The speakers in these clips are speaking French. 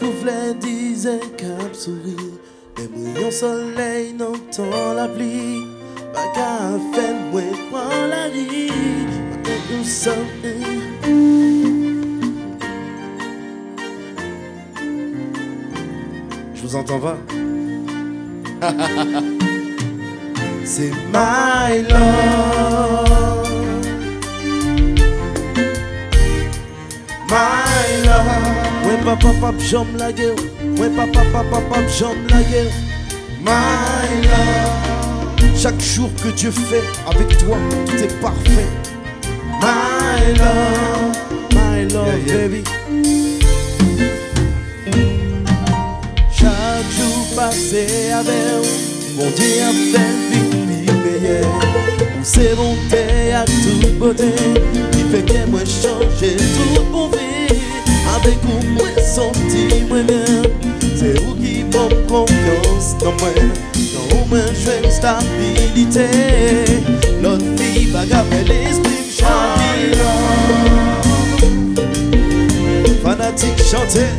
couvlet disait cap souris. Les mouillons soleil n'entend la pluie. Pas qu'à faire moi prends la. Maintenant nous sommes. Je vous entends pas C'est my love papa papa j'aime la gueule Ouais papa papa papa j'aime la gueule My love. Chaque jour que Dieu fait avec toi tout est parfait. My love. My love baby. Chaque jour passé avec mon Dieu a fait vie meilleure. Où c'est bonté à toute beauté, confiance dans moi. Dans vous, moi je une stabilité. L'autre fille, bagarre, l'esprit chanter. Fanatique chanter.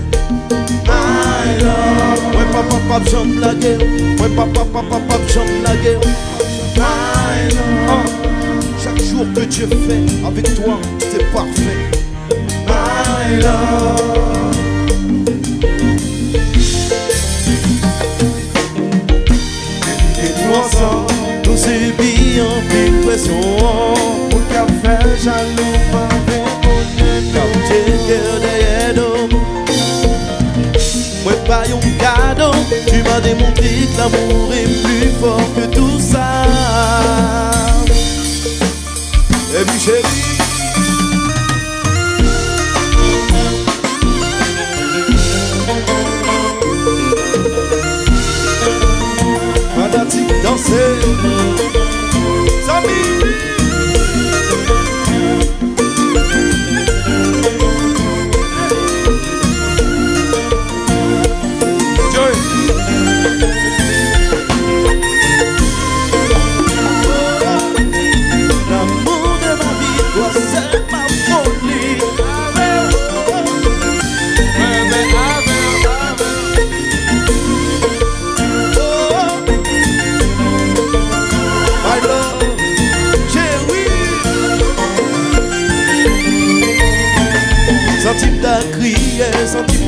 My love Ouais papa papa j'aime la guerre Ouais papa papa papa j'aime la guerre My love Chaque jour que Dieu fait avec toi c'est parfait My love plus pression Pour qu'a fait jaloux, pas Comme Dieu cœur derrière nous Moi pas un cadeau Tu m'as démontré que l'amour est plus fort que tout ça Et puis chérie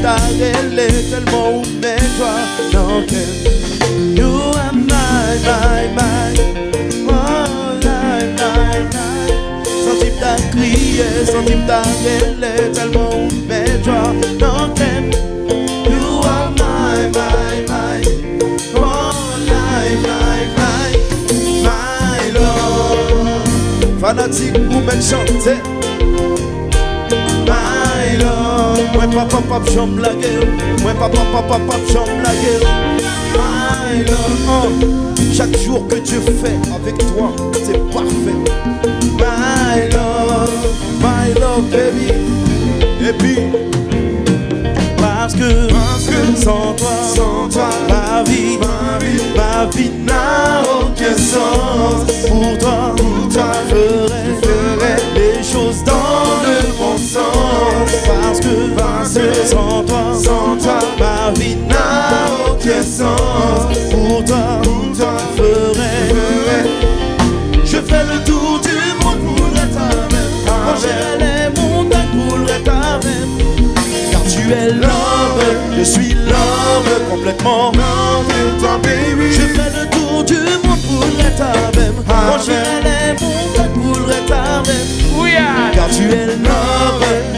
starele Selman ou men jwa nan ken You are my, my, my Oh, my, my, my Santim ta kriye, santim ta rele Selman ou men jwa nan ken You are my, my, my Oh, my, my, my My love Fanatik ou men chante. Papa papa la gueule. Moi papa papa papa la gueule. My love oh. Chaque jour que Dieu fait avec toi c'est parfait. My love My love baby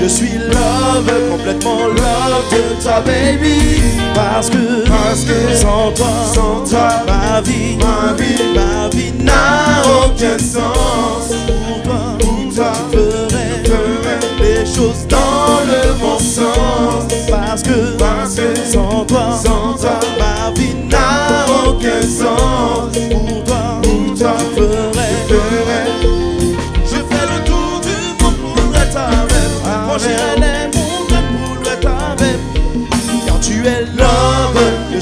je suis l'homme complètement love de toi baby. Parce que, Parce que sans toi, sans toi, ma vie, ma vie, ma vie n'a aucun sens. Pour toi, Pour toi, je ferai ferai les choses dans le bon sens. Parce que, Parce que sans toi, sans toi, ma vie n'a aucun sens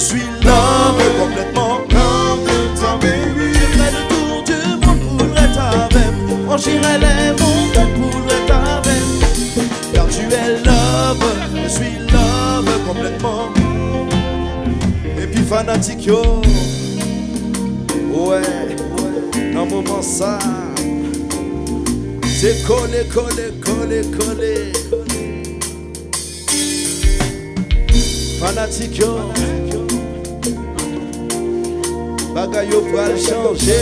Je suis l'homme complètement complètement oui. Je ferai le tour du monde pour être avec. Franchirai les montagnes pour être avec. Car tu es l'homme, je suis l'homme complètement. Et puis fanatique yo. Ouais, dans moment ça. C'est collé, collé, collé, collé. Fanatique yo. bagay yo pral chanje.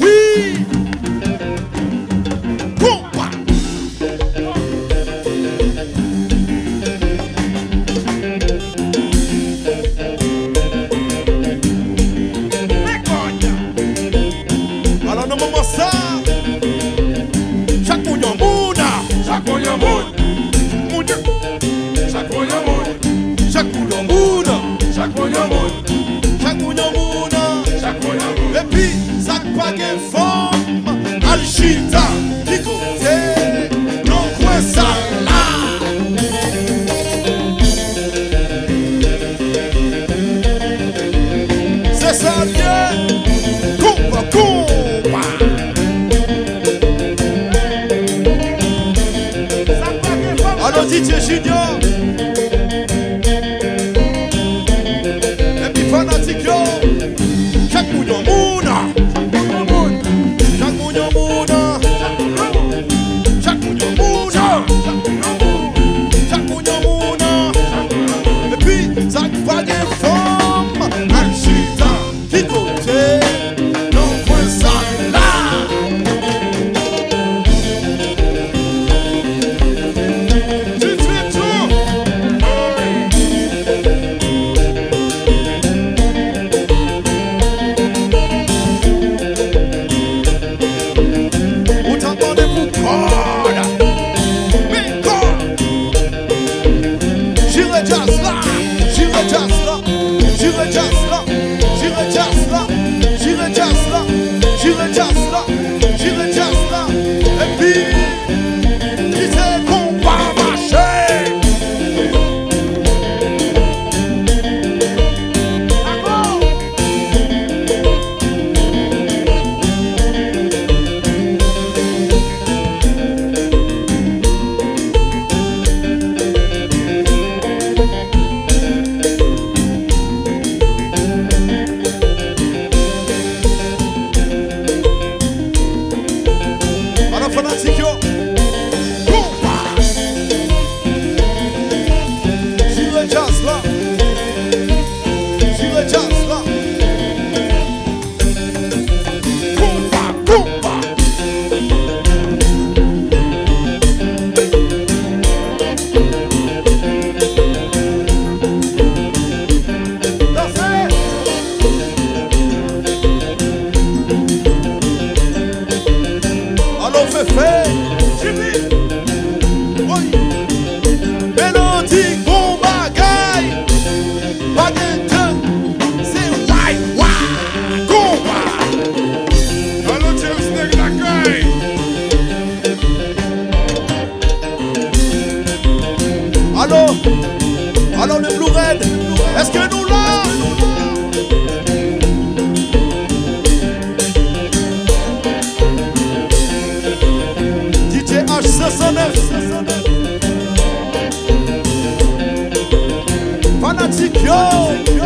Oui! Joe. morceau. Alors le Blue Red, est-ce que nous l'a DJ H509 Fanatic yo!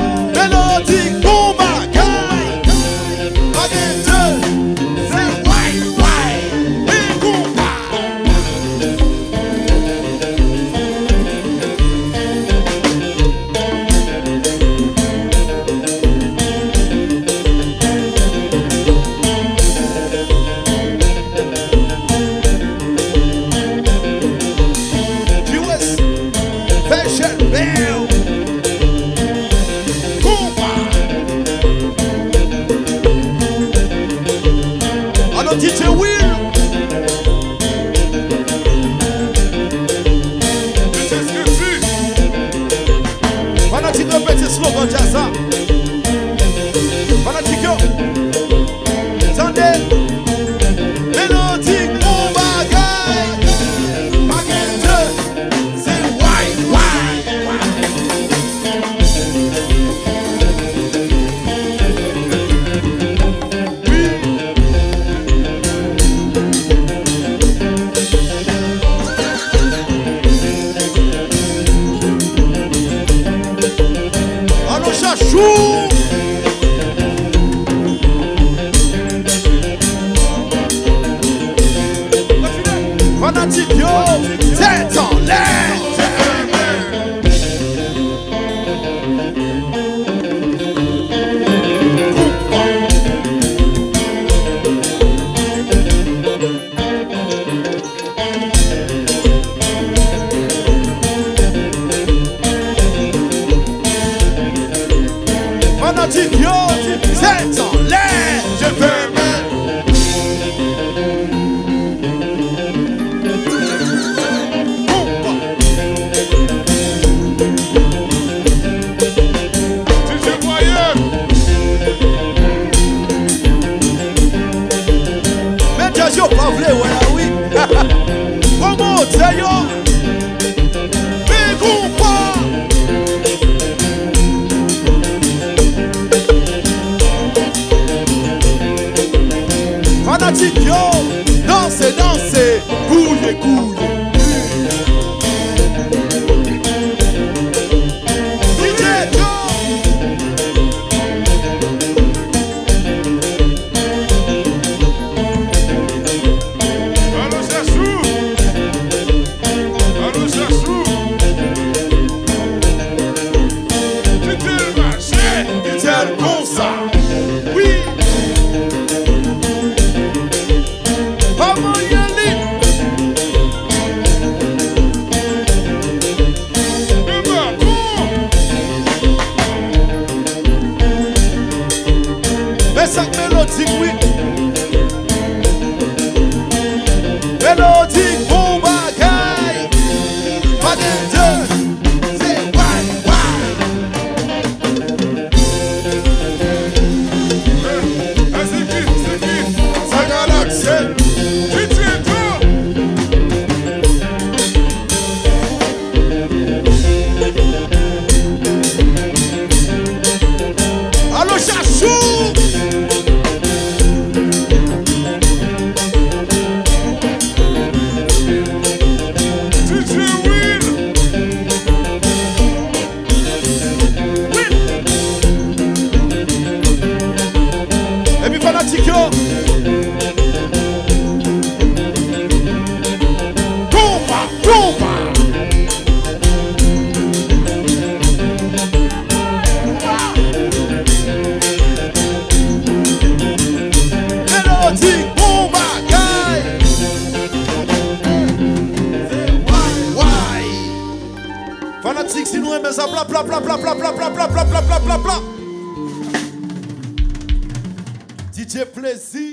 J'ai plaisir